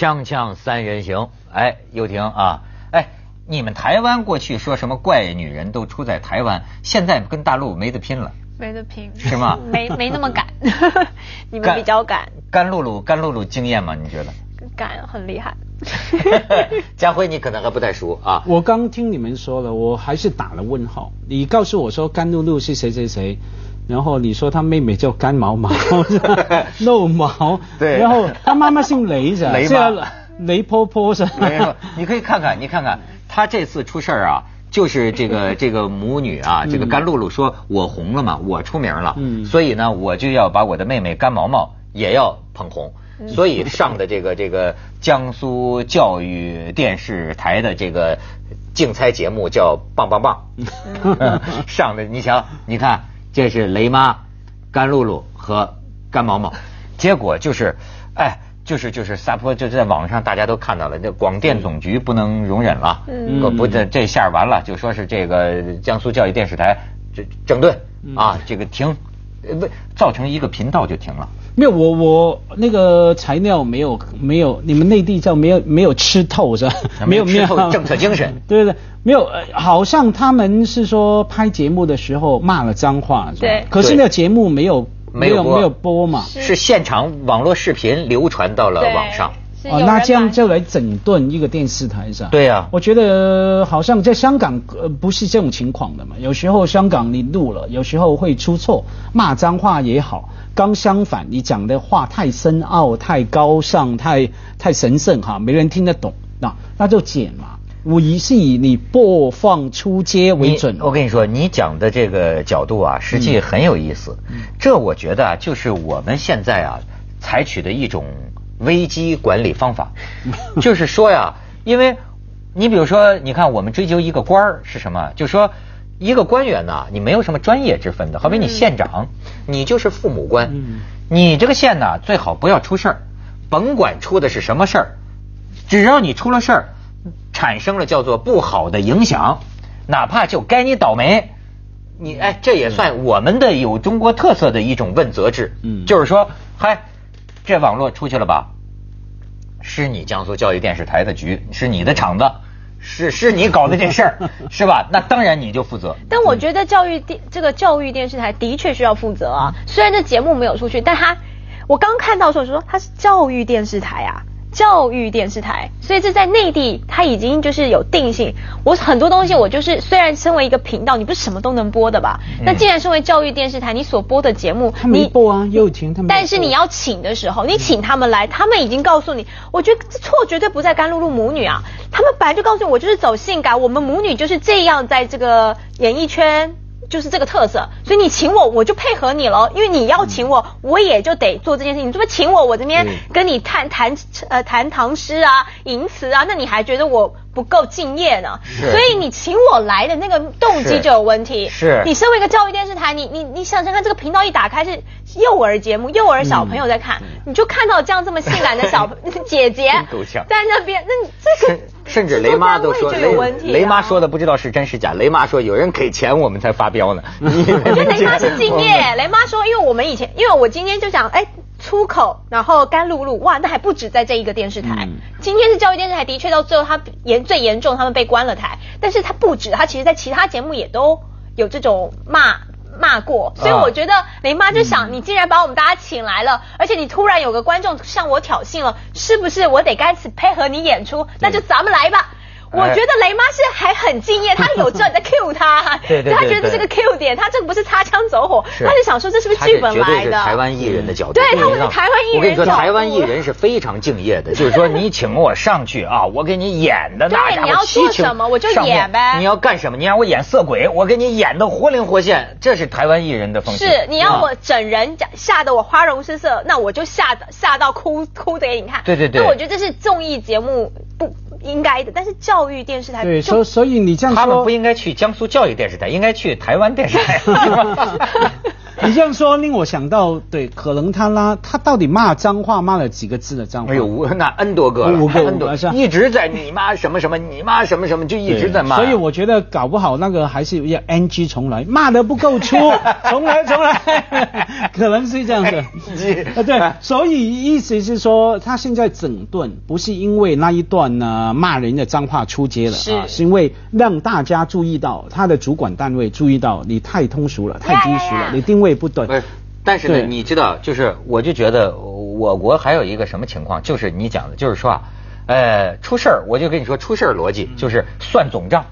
锵锵三人行，哎，又婷啊，哎，你们台湾过去说什么怪女人都出在台湾，现在跟大陆没得拼了，没得拼，是吗？没没那么敢，你们比较敢。甘露露，甘露露经验吗？你觉得？敢，很厉害。家辉，你可能还不太熟啊。我刚听你们说了，我还是打了问号。你告诉我说甘露露是谁谁谁，然后你说他妹妹叫甘毛毛，露毛，对。然后他妈妈姓雷 是啊妈雷婆婆是吧？没有，你可以看看，你看看他这次出事儿啊，就是这个 这个母女啊，这个甘露露说，我红了嘛，我出名了，嗯。所以呢，我就要把我的妹妹甘毛毛也要捧红。所以上的这个这个江苏教育电视台的这个竞猜节目叫《棒棒棒》，上的你想，你看这是雷妈、甘露露和甘毛毛，结果就是，哎，就是就是撒泼，就在网上大家都看到了，这广电总局不能容忍了，嗯。呃不这这下完了，就说是这个江苏教育电视台这整顿啊，这个停，呃不造成一个频道就停了。没有，我我那个材料没有没有，你们内地叫没有没有吃透是吧？没有吃透政策精神。对对对，没有，呃好像他们是说拍节目的时候骂了脏话，是吧？对。可是那个节目没有没有没有播。嘛？是。现场网络视频流传到了网上。哦，那这样就来整顿一个电视台是吧？对呀我觉得好像在香港呃不是这种情况的嘛。有时候香港你录了，有时候会出错，骂脏话也好。刚相反，你讲的话太深奥、太高尚、太太神圣哈，没人听得懂，那那就剪嘛。我一是以你播放出街为准。我跟你说，你讲的这个角度啊，实际很有意思。这我觉得啊，就是我们现在啊采取的一种危机管理方法，就是说呀，因为你比如说，你看我们追究一个官儿是什么？就说一个官员呐，你没有什么专业之分的，好比你县长，你就是父母官嗯，你这个县呢最好不要出事儿，甭管出的是什么事儿，只要你出了事儿，产生了叫做不好的影响，哪怕就该你倒霉，你哎，这也算我们的有中国特色的一种问责制。嗯就是说，嗨，这网络出去了吧？是你江苏教育电视台的局，是你的厂子，是是你搞的这事儿，是吧？那当然你就负责。但我觉得教育电这个教育电视台的确需要负责啊。虽然这节目没有出去，但他我刚看到的时候就说他是教育电视台啊，教育电视台，所以这在内地它已经就是有定性。我很多东西我就是虽然身为一个频道，你不是什么都能播的吧？那既然身为教育电视台，你所播的节目，他没你播啊，又请他们。但是你要请的时候，你请他们来，他们已经告诉你，我觉得这错绝对不在甘露露母女啊，他们本来就告诉你，我就是走性感，我们母女就是这样，在这个演艺圈。就是这个特色，所以你请我，我就配合你了，因为你要请我，我也就得做这件事情。你这么请我，我这边跟你谈谈呃谈唐诗啊、吟词啊，那你还觉得我不够敬业呢？所以你请我来的那个动机就有问题。是你身为一个教育电视台，你你你想想看，这个频道一打开是幼儿节目，幼儿小朋友在看，你就看到这样这么性感的小 姐姐在那边，那你这个甚甚至雷妈都说，有问题啊雷妈说的不知道是真是假。雷妈说有人给钱我们才发飙呢。我觉得雷妈是敬业。雷妈说，因为我们以前，因为我今天就想，哎，出口，然后甘露露，哇，那还不止在这一个电视台。嗯今天是教育电视台，的确到最后他严最严重，他们被关了台。但是他不止，他其实在其他节目也都有这种骂。骂过，所以啊我觉得雷妈就想，你既然把我们大家请来了，而且你突然有个观众向我挑衅了，是不是我得该次配合你演出？那就咱们来吧。我哎觉得雷妈是还很敬业，她有知道你在 cue 她，对对对她觉得这是个对 cue 点，她这个不是擦枪走火，是她是想说这是不是剧本来的？台湾艺人的角度，对他们是台湾艺人我跟你说，台湾艺人是非常敬业的，就是说你请我上去啊，我给你演的那你要做什么我就演呗你要干什么？你让我演色鬼，我给你演的活灵活现，这是台湾艺人的风气。是你要啊我整人吓吓得我花容失色，那我就吓得吓到哭哭的给你看。对对对那我觉得这是综艺节目不应该的，但是教育电视台对，所所以你这样说他们不，应该去江苏教育电视台，应该去台湾电视台。你这样说令我想到，对，可能他拉他到底骂脏话骂了几个字的脏话？哎呦，那 N 多个了，五个 N 多五个一直在你妈什么什么，你妈什么什么，就一直在骂。所以我觉得搞不好那个还是要 NG 重来，骂的不够粗，重 来重来，可能是这样的。啊，对，所以意思是说，他现在整顿不是因为那一段呢骂人的脏话出街了是啊，是因为让大家注意到他的主管单位注意到你太通俗了，太低俗了，你定位不对但是呢，你知道，就是我就觉得我国还有一个什么情况，就是你讲的，就是说啊，呃，出事儿，我就跟你说出事儿逻辑就是算总账，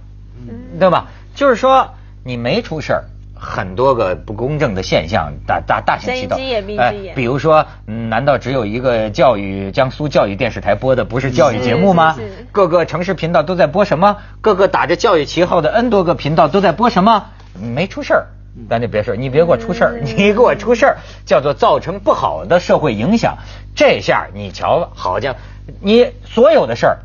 对吧？就是说你没出事儿。很多个不公正的现象大大大行其道，睁一只眼闭一只眼比如说，嗯难道只有一个教育江苏教育电视台播的不是教育节目吗是是是？各个城市频道都在播什么？各个打着教育旗号的 N 多个频道都在播什么？没出事儿，咱就别说，你别给我出事儿，你给我出事儿，叫做造成不好的社会影响。这下你瞧，好家伙，你所有的事儿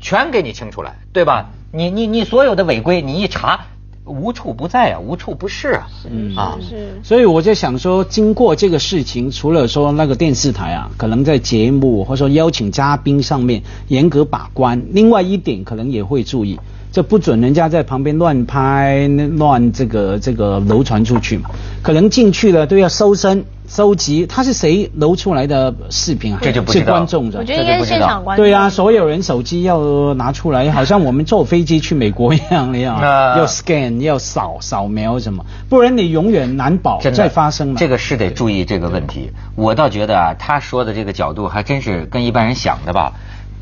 全给你清出来，对吧？你你你所有的违规，你一查，无处不在啊，无处不是啊，嗯啊。是所以我就想说，经过这个事情，除了说那个电视台啊，可能在节目或者说邀请嘉宾上面严格把关，另外一点可能也会注意，这不准人家在旁边乱拍、乱这个这个流传出去嘛。可能进去了都要搜身、收集，他是谁流出来的视频啊？是这就不知道观众的我。觉得应该是现场观众。对啊，所有人手机要拿出来，好像我们坐飞机去美国一样的呀，那要 scan 要扫扫描什么，不然你永远难保真的再发生了。这个是得注意这个问题。我倒觉得啊，他说的这个角度还真是跟一般人想的吧。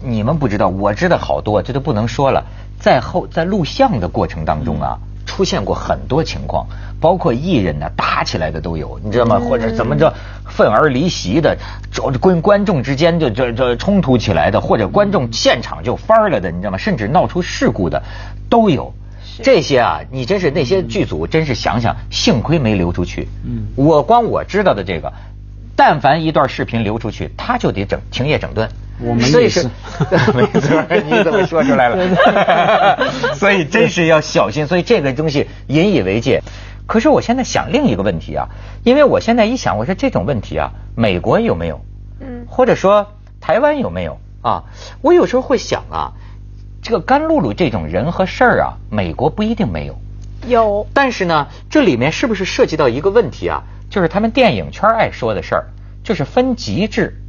你们不知道，我知道好多，这都不能说了。在后在录像的过程当中啊，出现过很多情况，包括艺人呢打起来的都有，你知道吗？或者怎么着愤而离席的，这跟观众之间就这这冲突起来的，或者观众现场就翻了的，你知道吗？甚至闹出事故的都有。这些啊，你真是那些剧组真是想想，幸亏没流出去。嗯我光我知道的这个，但凡一段视频流出去，他就得整停业整顿。我们所以是也是，没错，你怎么说出来了？所以真是要小心。所以这个东西引以为戒。可是我现在想另一个问题啊，因为我现在一想，我说这种问题啊，美国有没有？嗯，或者说台湾有没有啊？我有时候会想啊，这个甘露露这种人和事儿啊，美国不一定没有。有但是呢，这里面是不是涉及到一个问题啊？就是他们电影圈爱说的事儿，就是分级制。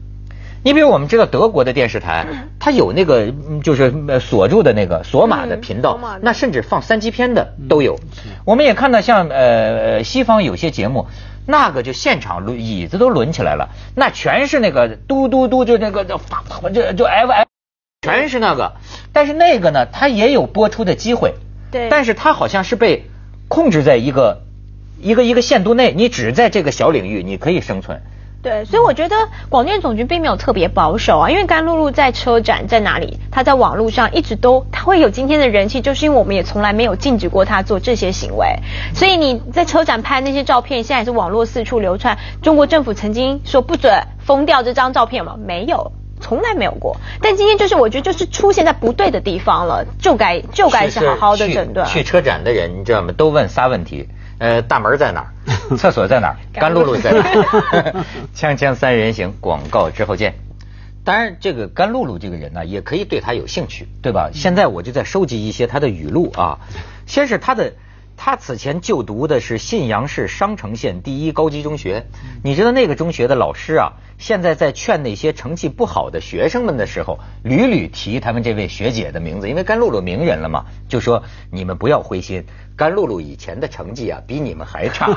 你比如我们知道德国的电视台，它有那个嗯就是呃锁住的那个锁码的频道那甚至放三级片的都有。我们也看到像呃西方有些节目，那个就现场轮椅子都轮起来了，那全是那个嘟嘟嘟，就那个就发就就 F F，全是那个。但是那个呢，它也有播出的机会。对但是它好像是被控制在一个一个一个限度内，你只在这个小领域你可以生存。对，所以我觉得广电总局并没有特别保守啊，因为甘露露在车展在哪里，她在网络上一直都，她会有今天的人气，就是因为我们也从来没有禁止过她做这些行为。所以你在车展拍那些照片，现在也是网络四处流传。中国政府曾经说不准封掉这张照片吗？没有。从来没有过，但今天就是我觉得就是出现在不对的地方了，就该就该是好好的去整顿。去车展的人，你知道吗？都问仨问题：呃，大门在哪儿？厕所在哪儿？甘露露在哪儿？锵锵三人行，广告之后见。当然，这个甘露露这个人呢，也可以对他有兴趣，对吧？现在我就在收集一些他的语录啊。先是他的，他此前就读的是信阳市商城县第一高级中学。你知道那个中学的老师啊，现在在劝那些成绩不好的学生们的时候，屡屡提他们这位学姐的名字，因为甘露露名人了嘛，就说你们不要灰心，甘露露以前的成绩啊比你们还差。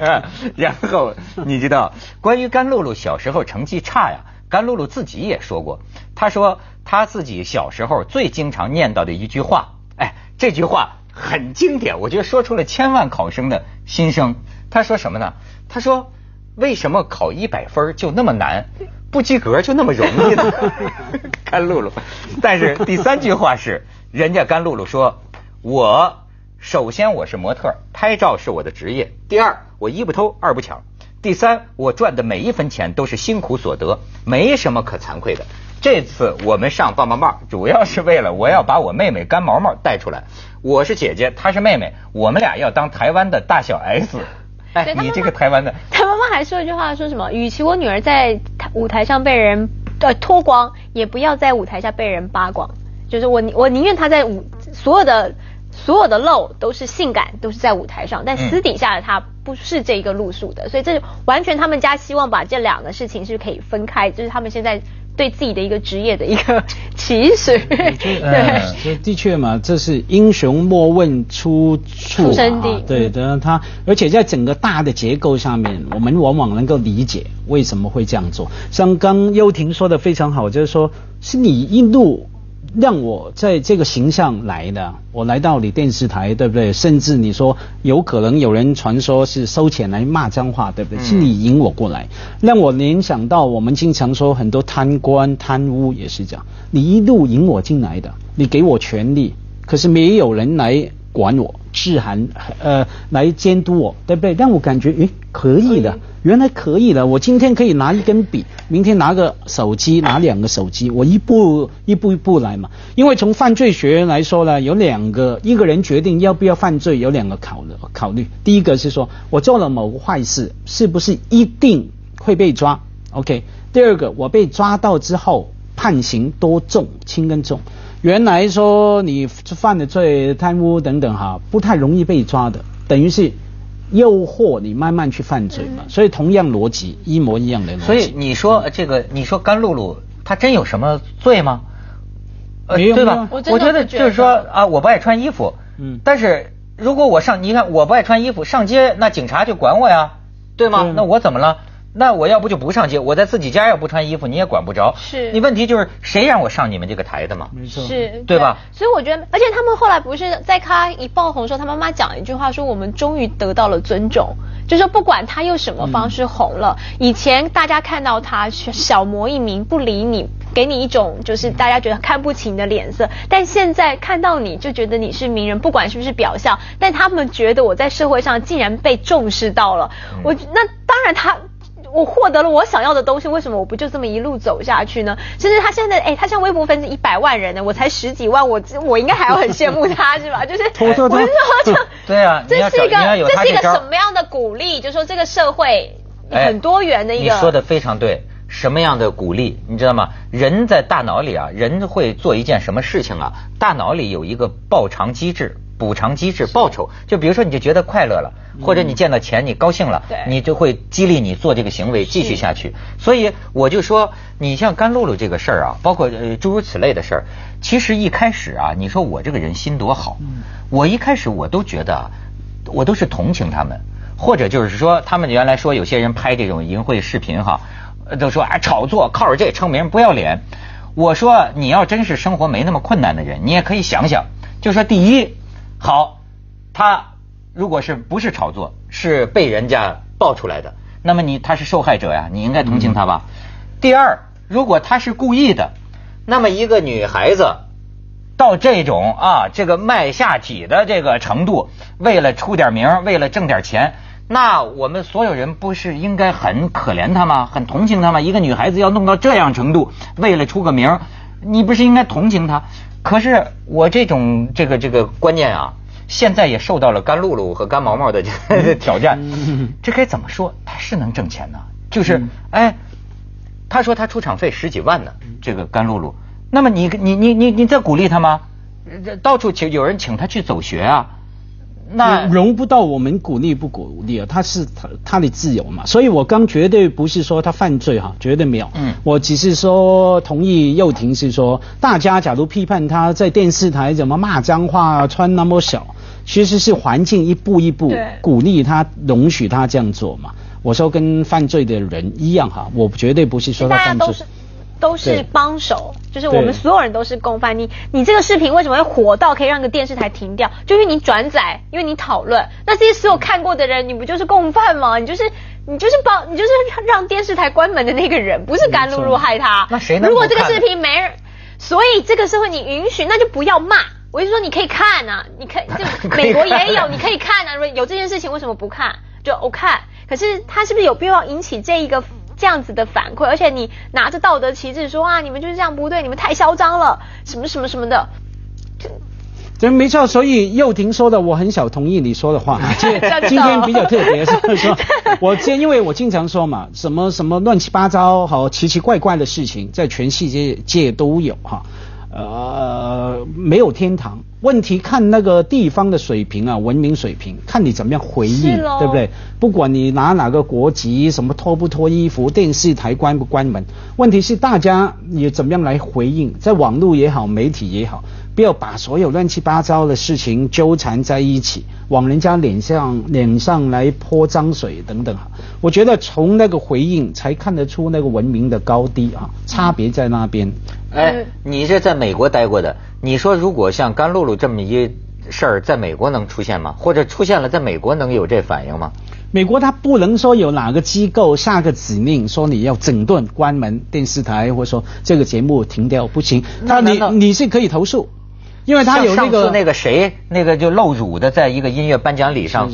然后你知道，关于甘露露小时候成绩差呀，甘露露自己也说过，她说她自己小时候最经常念叨的一句话，哎，这句话很经典，我觉得说出了千万考生的心声。他说什么呢？他说。为什么考一百分就那么难，不及格就那么容易呢？甘露露，但是第三句话是，人家甘露露说，我首先我是模特，拍照是我的职业；第二，我一不偷，二不抢；第三，我赚的每一分钱都是辛苦所得，没什么可惭愧的。这次我们上棒棒棒，主要是为了我要把我妹妹甘毛毛带出来。我是姐姐，她是妹妹，我们俩要当台湾的大小 S。哎你这个台湾的，他妈妈还说一句话，说什么？与其我女儿在台舞台上被人呃脱光，也不要在舞台下被人扒光。就是我我宁愿她在舞所有的所有的露都是性感，都是在舞台上，但嗯私底下的她不是这个路数的。所以这完全他们家希望把这两个事情是可以分开，就是他们现在对自己的一个职业的一个 期许。对。嗯这的确嘛，这是英雄莫问出处、啊、出生地对的，他而且在整个大的结构上面，我们往往能够理解为什么会这样做。像刚幽婷说的非常好，就是说是你一路让我在这个形象来的，我来到你电视台，对不对？甚至你说有可能有人传说是收钱来骂脏话，对不对？嗯是你引我过来，让我联想到我们经常说很多贪官贪污也是这样，你一路引我进来的，你给我权利，可是没有人来管我、制衡，呃，来监督我，对不对？让我感觉，诶，可以的，原来可以的。我今天可以拿一根笔，明天拿个手机，拿两个手机，我一步一步一步来嘛。因为从犯罪学来说呢，有两个，一个人决定要不要犯罪，有两个考虑考虑。第一个是说我做了某个坏事，是不是一定会被抓？OK。第二个，我被抓到之后，判刑多重，轻跟重。原来说你犯的罪、贪污等等哈，不太容易被抓的，等于是诱惑你慢慢去犯罪嘛。所以同样逻辑，一模一样的逻辑。所以你说呃这个，你说甘露露她真有什么罪吗？呃，没有对吧？我觉得就是说啊，我不爱穿衣服，嗯但是如果我上，你看我不爱穿衣服，上街那警察就管我呀，对吗？那我怎么了？那我要不就不上街，我在自己家要不穿衣服，你也管不着。是你问题就是谁让我上你们这个台的嘛？没错，是，对吧？所以我觉得，而且他们后来不是在他一爆红的时候，他妈妈讲了一句话，说我们终于得到了尊重，就是说不管他用什么方式红了，以前大家看到他小模一名，不理你。给你一种就是大家觉得看不起你的脸色，但现在看到你就觉得你是名人，不管是不是表象，但他们觉得我在社会上竟然被重视到了。我那当然他我获得了我想要的东西，为什么我不就这么一路走下去呢？甚至他现在，哎、他现在微博粉丝一百万人呢，我才十几万，我我应该还要很羡慕他 是吧？就是我是说就 对啊 这是一个这是一个什么样的鼓励？就说这个社会哎很多元的一个，你说的非常对。什么样的鼓励，你知道吗？人在大脑里啊，人会做一件什么事情啊？大脑里有一个报偿机制、补偿机制、报酬。就比如说，你就觉得快乐了，或者你见到钱你高兴了，对你就会激励你做这个行为，继续下去。所以我就说，你像甘露露这个事儿啊，包括呃诸如此类的事儿，其实一开始啊，你说我这个人心多好，我一开始我都觉得啊，我都是同情他们，或者就是说，他们原来说有些人拍这种淫秽视频哈。呃都说哎炒作，靠着这成名不要脸。我说你要真是生活没那么困难的人，你也可以想想，就说第一，好，他如果是不是炒作，是被人家爆出来的，那么你他是受害者呀，你应该同情他吧。第二，如果他是故意的，那么一个女孩子到这种啊这个卖下体的这个程度，为了出点名，为了挣点钱。那我们所有人不是应该很可怜她吗？很同情她吗？一个女孩子要弄到这样程度，为了出个名，你不是应该同情她？可是我这种这个这个观念啊，现在也受到了甘露露和甘毛毛的这个 挑战。这该怎么说？她是能挣钱呢？就是哎，他说她出场费十几万呢，这个甘露露。那么你你你你你在鼓励她吗？这到处请有人请她去走学啊。那容不到我们鼓励不鼓励啊，他是他他的自由嘛，所以我刚绝对不是说他犯罪哈，绝对没有。嗯我只是说同意幼婷是说，大家假如批判他在电视台怎么骂脏话、穿那么小，其实是环境一步一步鼓励他、容许他这样做嘛。我说跟犯罪的人一样哈，我绝对不是说他犯罪都是。帮手，就是我们所有人都是共犯。你你这个视频为什么会火到可以让个电视台停掉？就因为你转载，因为你讨论。那这些所有看过的人，你不就是共犯吗？你就是你就是帮，你就是让电视台关门的那个人，不是甘露露害他。那谁能如果这个视频没人，所以这个社会你允许，那就不要骂。我就说你可以看啊，你可以 就美国也有，你可以看啊。如果有这件事情，为什么不看？就我看，可是他是不是有必要引起这一个这样子的反馈？而且你拿着道德旗帜说啊，你们就是这样不对，你们太嚣张了，什么什么什么的，就对，没错。所以幼婷说的，我很少同意你说的话。今今天比较特别，是说，我今因为我经常说嘛，什么什么乱七八糟、好奇奇怪怪的事情，在全世界界都有哈。呃，没有天堂。问题看那个地方的水平啊，文明水平，看你怎么样回应，对不对？不管你拿哪个国籍，什么脱不脱衣服，电视台关不关门，问题是大家也怎么样来回应，在网络也好，媒体也好。不要把所有乱七八糟的事情纠缠在一起，往人家脸上脸上来泼脏水等等。我觉得从那个回应才看得出那个文明的高低啊，差别在那边。哎，你这在美国待过的，你说如果像甘露露这么一事儿，在美国能出现吗？或者出现了，在美国能有这反应吗？美国他不能说有哪个机构下个指令说你要整顿关门电视台，或者说这个节目停掉不行，他你你是可以投诉。因为他有那个那个谁，那个就露乳的，在一个音乐颁奖礼上，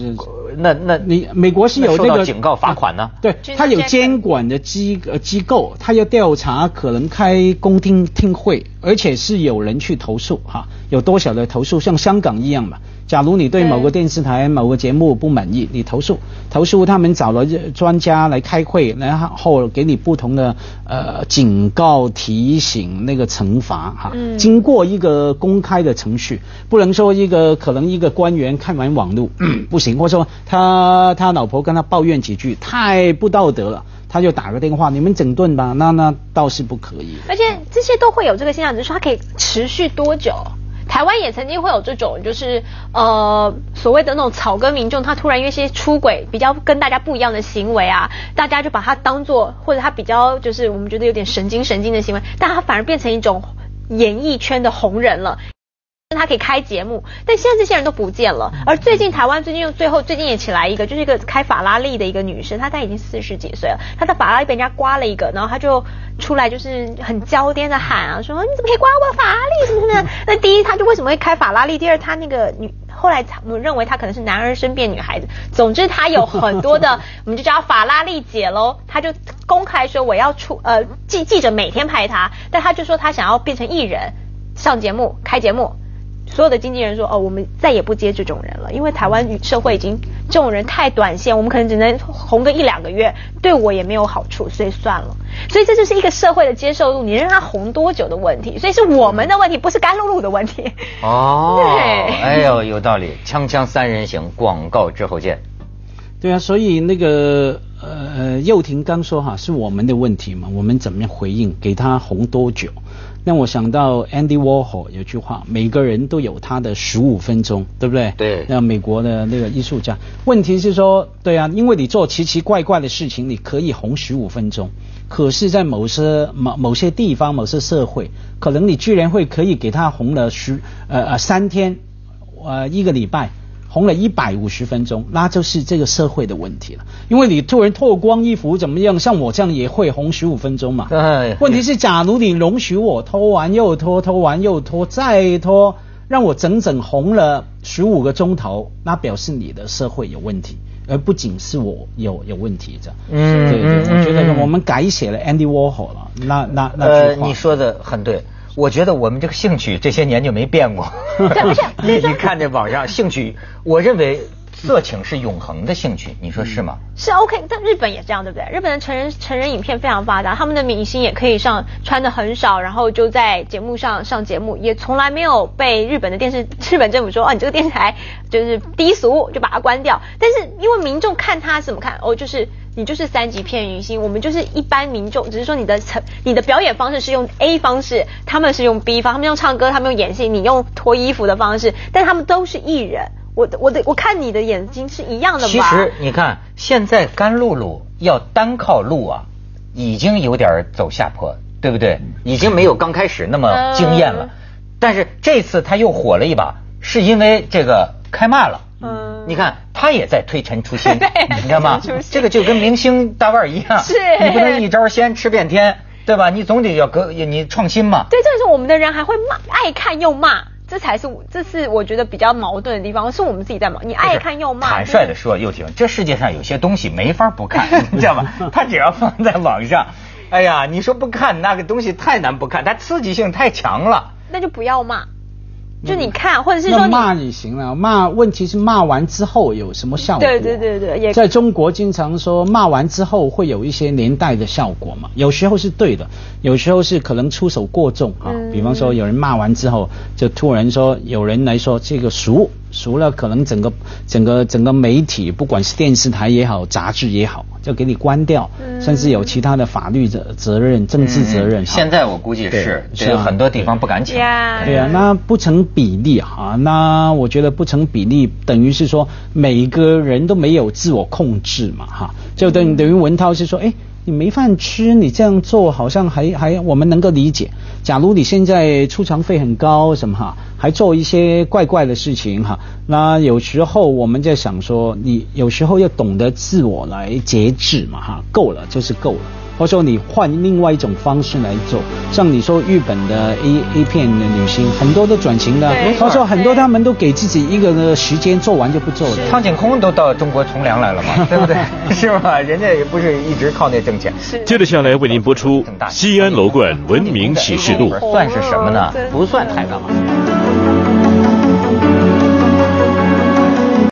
那那你美国是有那个警告罚款呢？对，他有监管的机呃机构，他要调查，可能开公听听会，而且是有人去投诉哈，有多少的投诉，像香港一样嘛。假如你对某个电视台某个节目不满意，你投诉，投诉他们找了专家来开会，然后给你不同的呃警告、提醒、那个惩罚哈。经过一个公开的程序，不能说一个可能一个官员看完网络 不行，或者说他他老婆跟他抱怨几句太不道德了，他就打个电话，你们整顿吧，那那倒是不可以。而且这些都会有这个现象，只是说它可以持续多久？台湾也曾经会有这种，就是呃所谓的那种草根民众，他突然因为一些出轨比较跟大家不一样的行为啊，大家就把他当做或者他比较就是我们觉得有点神经神经的行为，但他反而变成一种演艺圈的红人了。他可以开节目，但现在这些人都不见了。而最近台湾最近又最后最近也起来一个，就是一个开法拉利的一个女生，她她已经四十几岁了，她的法拉利被人家刮了一个，然后她就出来就是很娇颠的喊啊，说你怎么可以刮我的法拉利什么什么？那第一，她就为什么会开法拉利？第二，她那个女后来我们认为她可能是男儿身变女孩子。总之，她有很多的，我们就叫法拉利姐喽。她就公开说我要出呃记记者每天拍她，但她就说她想要变成艺人，上节目开节目。所有的经纪人说：“哦，我们再也不接这种人了，因为台湾社会已经这种人太短线，我们可能只能红个一两个月，对我也没有好处，所以算了。所以这就是一个社会的接受度，你让他红多久的问题，所以是我们的问题，不是甘露露的问题。”哦，对，哎呦，有道理。锵锵三人行，广告之后见。对啊，所以那个呃，幼婷刚说哈，是我们的问题嘛，我们怎么样回应，给他红多久？让我想到 Andy Warhol 有句话，每个人都有他的十五分钟，对不对？对。那美国的那个艺术家，问题是说，对啊，因为你做奇奇怪怪的事情，你可以红十五分钟，可是，在某些某某些地方、某些社会，可能你居然会可以给他红了十呃呃三天，呃一个礼拜。红了一百五十分钟，那就是这个社会的问题了。因为你突然脱光衣服怎么样？像我这样也会红十五分钟嘛。对问题是，假如你容许我脱完又脱，脱完又脱，再脱，让我整整红了十五个钟头，那表示你的社会有问题，而不仅是我有有问题这样。嗯，对对，我觉得我们改写了 Andy Warhol 了。那那那呃，你说的很对。我觉得我们这个兴趣这些年就没变过。你你看这网上兴趣，我认为色情是永恒的兴趣，你说是吗？是 OK，但日本也这样，对不对？日本的成人成人影片非常发达，他们的明星也可以上穿的很少，然后就在节目上上节目，也从来没有被日本的电视日本政府说哦，你这个电视台就是低俗，就把它关掉。但是因为民众看他怎么看，哦，就是。你就是三级片明星，我们就是一般民众，只是说你的成你的表演方式是用 A 方式，他们是用 B 方，他们用唱歌，他们用演戏，你用脱衣服的方式，但他们都是艺人。我我的我看你的眼睛是一样的吗？其实你看，现在甘露露要单靠露啊，已经有点走下坡，对不对？已经没有刚开始那么惊艳了。但是这次他又火了一把，是因为这个开骂了。嗯，你看他也在推陈出新，你知道吗？这个就跟明星大腕一样，是，你不能一招鲜吃遍天，对吧？你总得要革，你创新嘛。对，这是我们的人还会骂，爱看又骂，这才是这是我觉得比较矛盾的地方，是我们自己在忙。你爱看又骂。坦率的说，又婷，这世界上有些东西没法不看，你知道吗？他只要放在网上，哎呀，你说不看那个东西太难不看，它刺激性太强了。那就不要骂。就你看，或者是说你骂也行了，骂问题是骂完之后有什么效果？对对对对也在中国经常说骂完之后会有一些连带的效果嘛，有时候是对的，有时候是可能出手过重啊。嗯比方说有人骂完之后，就突然说有人来说这个熟熟了，可能整个整个整个媒体，不管是电视台也好，杂志也好，就给你关掉，嗯甚至有其他的法律责责任、政治责任。嗯现在我估计是，是啊很多地方不敢请。呀，对啊，那不成比例啊，那我觉得不成比例，等于是说每个人都没有自我控制嘛，哈，就等等于文涛是说，哎，你没饭吃，你这样做好像还还我们能够理解。假如你现在出场费很高，什么哈，还做一些怪怪的事情哈，那有时候我们在想说，你有时候要懂得自我来节制嘛，哈，够了就是够了。或者说你换另外一种方式来做，像你说日本的 A A 片的女星，很多都转型的对，或者说很多他们都给自己一个的时间做完就不做了。苍井空都到中国从良来了嘛，对不对？是吧？人家也不是一直靠那挣钱。是接着下来为您播出《西安楼冠文明启示录》。算是什么呢不算太大嘛。